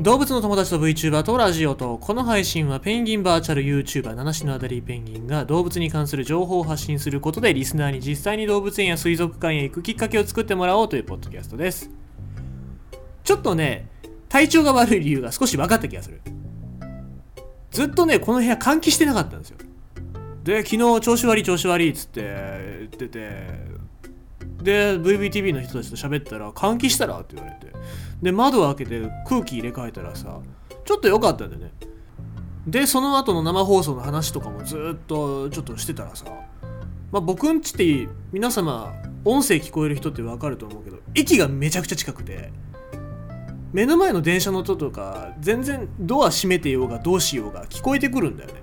動物の友達と VTuber とラジオとこの配信はペンギンバーチャル YouTuber 七種のあたりペンギンが動物に関する情報を発信することでリスナーに実際に動物園や水族館へ行くきっかけを作ってもらおうというポッドキャストです。ちょっとね体調が悪い理由が少し分かった気がするずっとねこの部屋換気してなかったんですよ。で昨日調子悪い調子悪いっつって言っててで VVTV の人たちと喋ったら換気したら？って言われて。で窓を開けて空気入れ替えたらさちょっと良かったんだよね。でその後の生放送の話とかもずっとちょっとしてたらさまあ僕んちって皆様音声聞こえる人って分かると思うけど駅がめちゃくちゃ近くて目の前の電車の音とか全然ドア閉めてようがどうしようが聞こえてくるんだよね。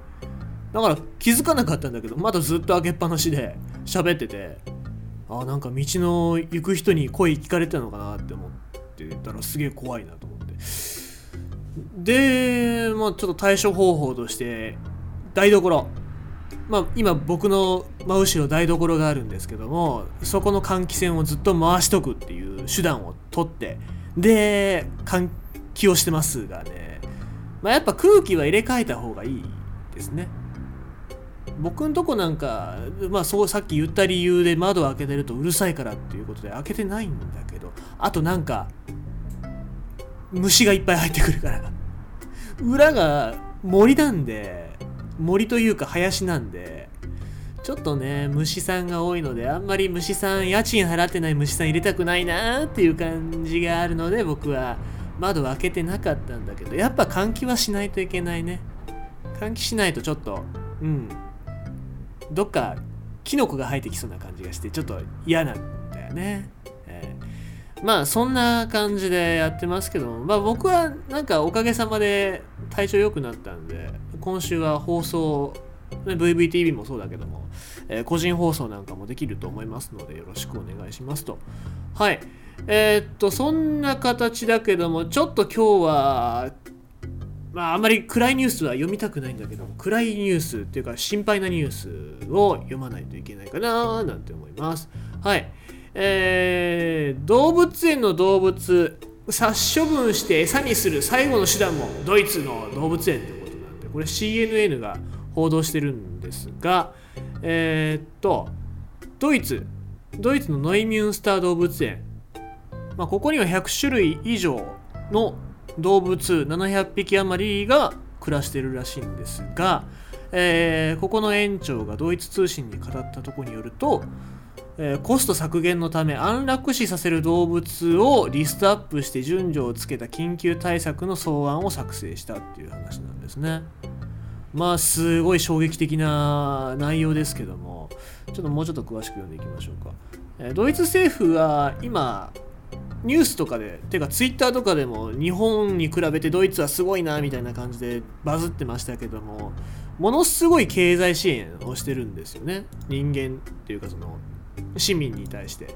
だから気づかなかったんだけどまだずっと開けっぱなしで喋っててあなんか道の行く人に声聞かれてたのかなって思ってたらすげえ怖いなと思って。で、まあ、ちょっと対処方法として台所。まあ、今僕の真後ろ台所があるんですけどもそこの換気扇をずっと回しとくっていう手段をとってで換気をしてますがね、まあ、やっぱ空気は入れ替えた方がいいですね。僕んとこなんか、まあ、そうさっき言った理由で窓開けてるとうるさいからっていうことで開けてないんだけどあとなんか虫がいっぱい入ってくるから。裏が森なんで森というか林なんでちょっとね虫さんが多いのであんまり虫さん家賃払ってない虫さん入れたくないなっていう感じがあるので僕は窓開けてなかったんだけどやっぱ換気はしないといけないね。換気しないとちょっとうん。どっかキノコが生えてきそうな感じがしてちょっと嫌なんだよね、えー、まあそんな感じでやってますけどもまあ僕はなんかおかげさまで体調良くなったんで今週は放送 VVTV もそうだけども、えー、個人放送なんかもできると思いますのでよろしくお願いしますと。はい。えー、っとそんな形だけどもちょっと今日はまあ、あんまり暗いニュースは読みたくないんだけども暗いニュースっていうか心配なニュースを読まないといけないかななんて思います。はい。えー、動物園の動物殺処分して餌にする最後の手段もドイツの動物園ってことなんでこれ CNN が報道してるんですがえー、っとドイツドイツのノイミュンスター動物園、まあ、ここには100種類以上の動物700匹余りが暮らしてるらしいんですが、えー、ここの園長がドイツ通信に語ったとこによると、えー、コスト削減のため安楽死させる動物をリストアップして順序をつけた緊急対策の草案を作成したっていう話なんですね。まあすごい衝撃的な内容ですけどもちょっともうちょっと詳しく読んでいきましょうか。えー、ドイツ政府は今ニュースとかでてかツイッターとかでも日本に比べてドイツはすごいなみたいな感じでバズってましたけどもものすごい経済支援をしてるんですよね人間っていうかその市民に対して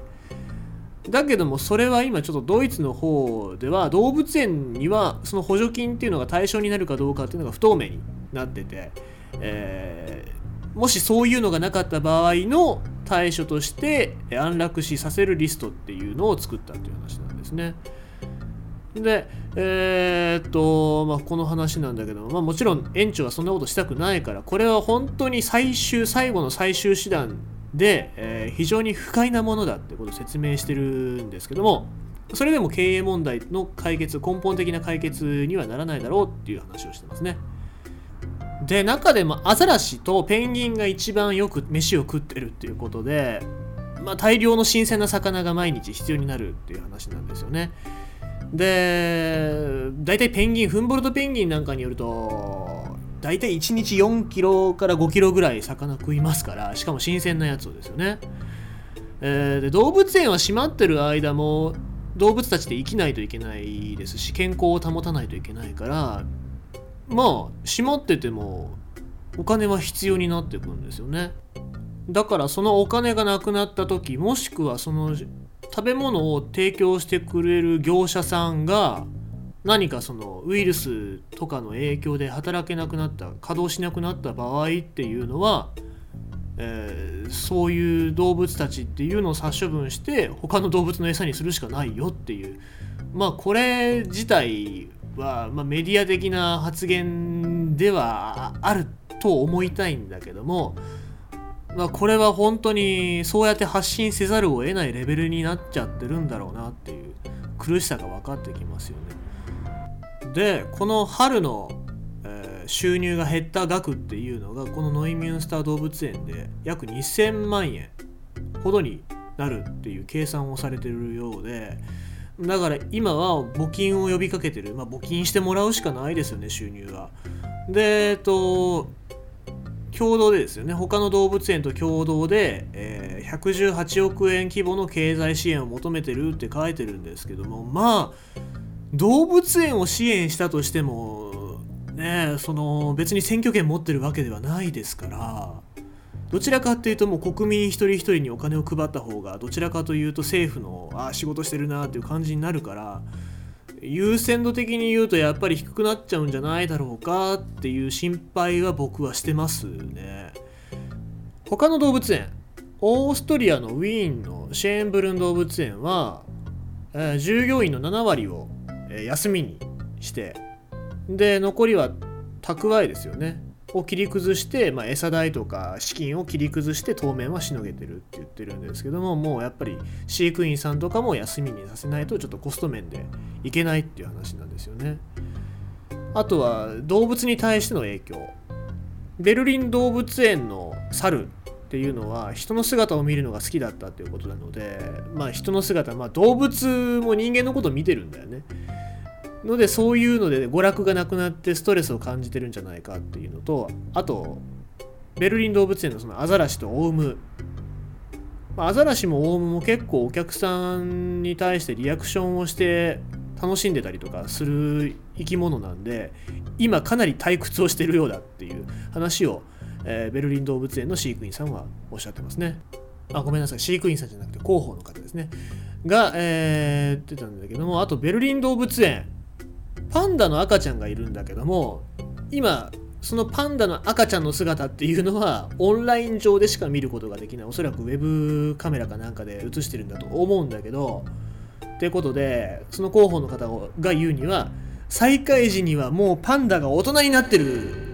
だけどもそれは今ちょっとドイツの方では動物園にはその補助金っていうのが対象になるかどうかっていうのが不透明になってて、えー、もしそういうのがなかった場合の対処として安楽死させるリストっていうのを作ったっていう話なんですね。で、えー、っと、まあ、この話なんだけど、まあ、もちろん園長はそんなことしたくないから、これは本当に最終、最後の最終手段で、えー、非常に不快なものだってことを説明してるんですけども、それでも経営問題の解決、根本的な解決にはならないだろうっていう話をしてますね。で中でもアザラシとペンギンが一番よく飯を食ってるっていうことで、まあ、大量の新鮮な魚が毎日必要になるっていう話なんですよねで大体ペンギンフンボルトペンギンなんかによると大体1日4キロから5キロぐらい魚食いますからしかも新鮮なやつをですよね、えー、で動物園は閉まってる間も動物たちで生きないといけないですし健康を保たないといけないからまあ閉まっててもお金は必要になってくんですよね。だからそのお金がなくなった時もしくはその食べ物を提供してくれる業者さんが何かそのウイルスとかの影響で働けなくなった稼働しなくなった場合っていうのは、えー、そういう動物たちっていうのを殺処分して他の動物の餌にするしかないよっていう。まあこれ自体は、まあ、メディア的な発言ではあると思いたいんだけども、まあ、これは本当にそうやって発信せざるを得ないレベルになっちゃってるんだろうなっていう苦しさが分かってきますよね。でこの春の、えー、収入が減った額っていうのがこのノイミュンスター動物園で約2000万円ほどになるっていう計算をされてるようでだから今は募金を呼びかけてる、まあ、募金してもらうしかないですよね収入は。でえっと共同でですよね。他の動物園と共同で、えー、118億円規模の経済支援を求めてるって書いてるんですけどもまあ動物園を支援したとしてもねその別に選挙権持ってるわけではないですからどちらかっていうともう国民一人一人にお金を配った方がどちらかというと政府のあ仕事してるなっていう感じになるから優先度的に言うとやっぱり低くなっちゃうんじゃないだろうかっていう心配は僕はしてますね。他の動物園オーストリアのウィーンのシェーンブルン動物園は、えー、従業員の7割を、えー、休みにしてで残りは蓄えですよね。を切り崩して、まあ、餌代とか資金を切り崩して当面はしのげてるって言ってるんですけどももうやっぱり飼育員さんとかも休みにさせないとちょっとコスト面でいけないっていう話なんですよね。あとは動物に対しての影響。ベルリン動物園の猿っていうのは人の姿を見るのが好きだったっていうことなのでまあ人の姿まあ動物も人間のことを見てるんだよね。のでそういうので娯楽がなくなってストレスを感じてるんじゃないかっていうのとあとベルリン動物園のそのアザラシとオウム、まあ、アザラシもオウムも結構お客さんに対してリアクションをして楽しんでたりとかする生き物なんで今かなり退屈をしてるようだっていう話を、えー、ベルリン動物園の飼育員さんはおっしゃってますね。あごめんなさい。飼育員さんじゃなくて広報の方ですね。が、えー、言ってたんだけどもあとベルリン動物園。パンダの赤ちゃんがいるんだけども今そのパンダの赤ちゃんの姿っていうのはオンライン上でしか見ることができない。おそらくウェブカメラかなんかで映してるんだと思うんだけどってことでその広報の方が言うには再開時にはもうパンダが大人になってる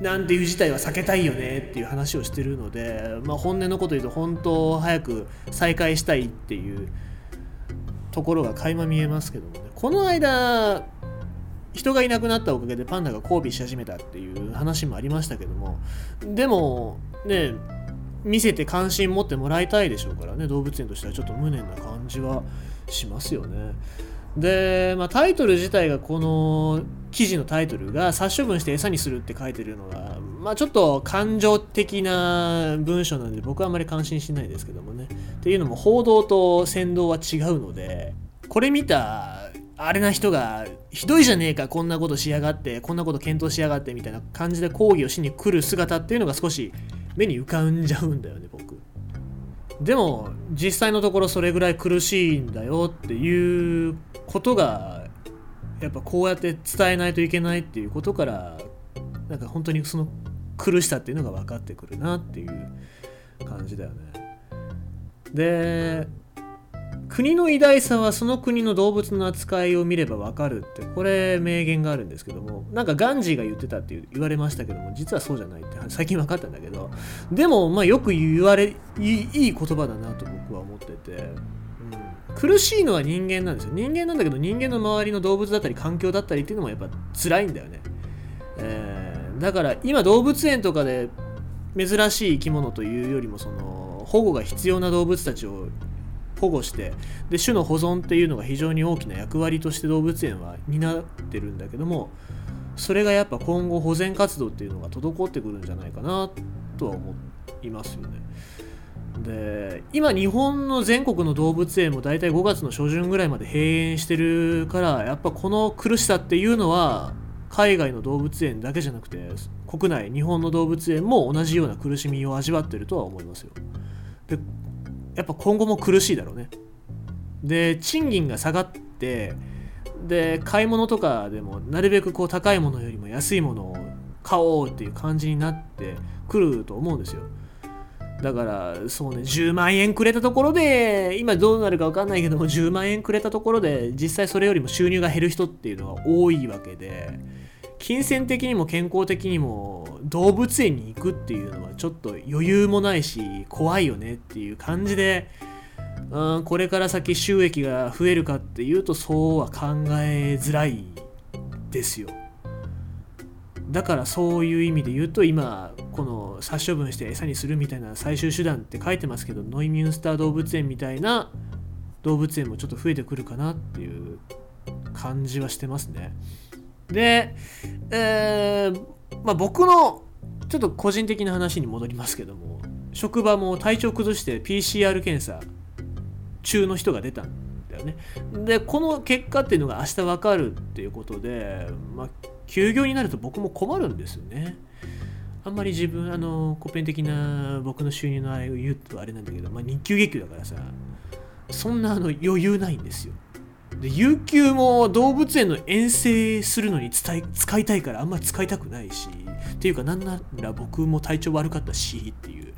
なんていう事態は避けたいよねっていう話をしてるので、まあ、本音のこと言うと本当早く再開したいっていうところが垣間見えますけどもね。この間人がいなくなったおかげでパンダが交尾し始めたっていう話もありましたけどもでもね見せて関心持ってもらいたいでしょうからね動物園としてはちょっと無念な感じはしますよね。で、まあ、タイトル自体がこの記事のタイトルが殺処分して餌にするって書いてるのが、まあ、ちょっと感情的な文章なので僕はあまり関心しないですけどもね。っていうのも報道と先導は違うのでこれ見たあれな人がひどいじゃねえかこんなことしやがってこんなこと検討しやがってみたいな感じで抗議をしに来る姿っていうのが少し目に浮かんじゃうんだよね僕。でも実際のところそれぐらい苦しいんだよっていうことがやっぱこうやって伝えないといけないっていうことからなんか本当にその苦しさっていうのが分かってくるなっていう感じだよね。で国の偉大さはその国の動物の扱いを見ればわかるってこれ名言があるんですけどもなんかガンジーが言ってたって言われましたけども実はそうじゃないって最近分かったんだけどでもまあよく言われいい言葉だなと僕は思ってて、苦しいのは人間なんですよ。人間なんだけど人間の周りの動物だったり環境だったりっていうのもやっぱ辛いんだよね、えー、だから今動物園とかで珍しい生き物というよりもその保護が必要な動物たちを保護してで種の保存っていうのが非常に大きな役割として動物園は担ってるんだけどもそれがやっぱ今後保全活動っていうのが滞ってくるんじゃないかなとは思いますよね。で今日本の全国の動物園も大体5月の初旬ぐらいまで閉園してるからやっぱこの苦しさっていうのは海外の動物園だけじゃなくて国内日本の動物園も同じような苦しみを味わってるとは思いますよ。でやっぱ今後も苦しいだろうね。で賃金が下がってで買い物とかでもなるべくこう高いものよりも安いものを買おうっていう感じになってくると思うんですよ。だからそうね10万円くれたところで今どうなるか分かんないけども10万円くれたところで実際それよりも収入が減る人っていうのが多いわけで金銭的にも健康的にも動物園に行くっていうのはちょっと余裕もないし怖いよねっていう感じでうんこれから先収益が増えるかっていうとそうは考えづらいですよ。だからそういう意味で言うと今この殺処分して餌にするみたいな最終手段って書いてますけどノイミュンスター動物園みたいな動物園もちょっと増えてくるかなっていう感じはしてますね。で、えーまあ、僕のちょっと個人的な話に戻りますけども職場も体調崩して PCR 検査中の人が出たんだよね。でこの結果っていうのが明日分かるっていうことで、まあ、休業になると僕も困るんですよね。あんまり自分あの古典的な僕の収入のあれを言うとあれなんだけど、まあ、日給月給だからさそんなあの余裕ないんですよ。で有給も動物園の遠征するのに使いたいからあんまり使いたくないしっていうかなんなら僕も体調悪かったしっていう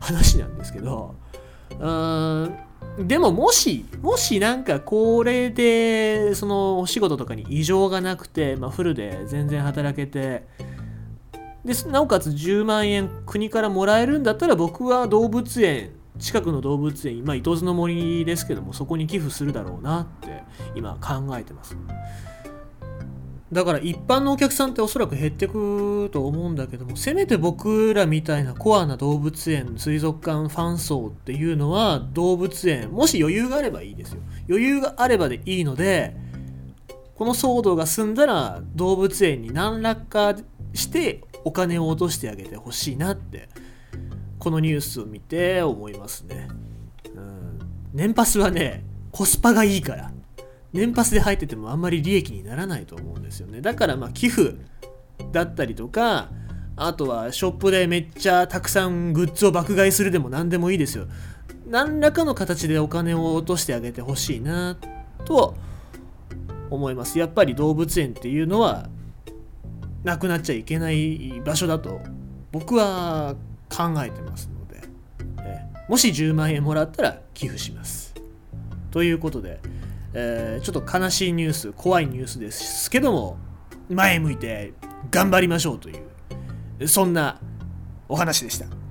話なんですけどうーんでももし、もしなんかこれで、そのお仕事とかに異常がなくて、まあ、フルで全然働けて、で、なおかつ10万円国からもらえるんだったら僕は動物園、近くの動物園、まあ、伊東の森ですけども、そこに寄付するだろうなって今考えてます。だから一般のお客さんっておそらく減ってくと思うんだけどもせめて僕らみたいなコアな動物園水族館ファン層っていうのは動物園もし余裕があればいいですよ余裕があればでいいのでこの騒動が済んだら動物園に何らかしてお金を落としてあげてほしいなってこのニュースを見て思いますね、うん、年パスはねコスパがいいから。年パスで入っててもあんまり利益にならないと思うんですよね。だからまあ寄付だったりとかあとはショップでめっちゃたくさんグッズを爆買いするでも何でもいいですよ。何らかの形でお金を落としてあげてほしいなと思います。やっぱり動物園っていうのはなくなっちゃいけない場所だと僕は考えてますのでえもし10万円もらったら寄付しますということでえー、ちょっと悲しいニュース怖いニュースですけども前向いて頑張りましょうというそんなお話でした。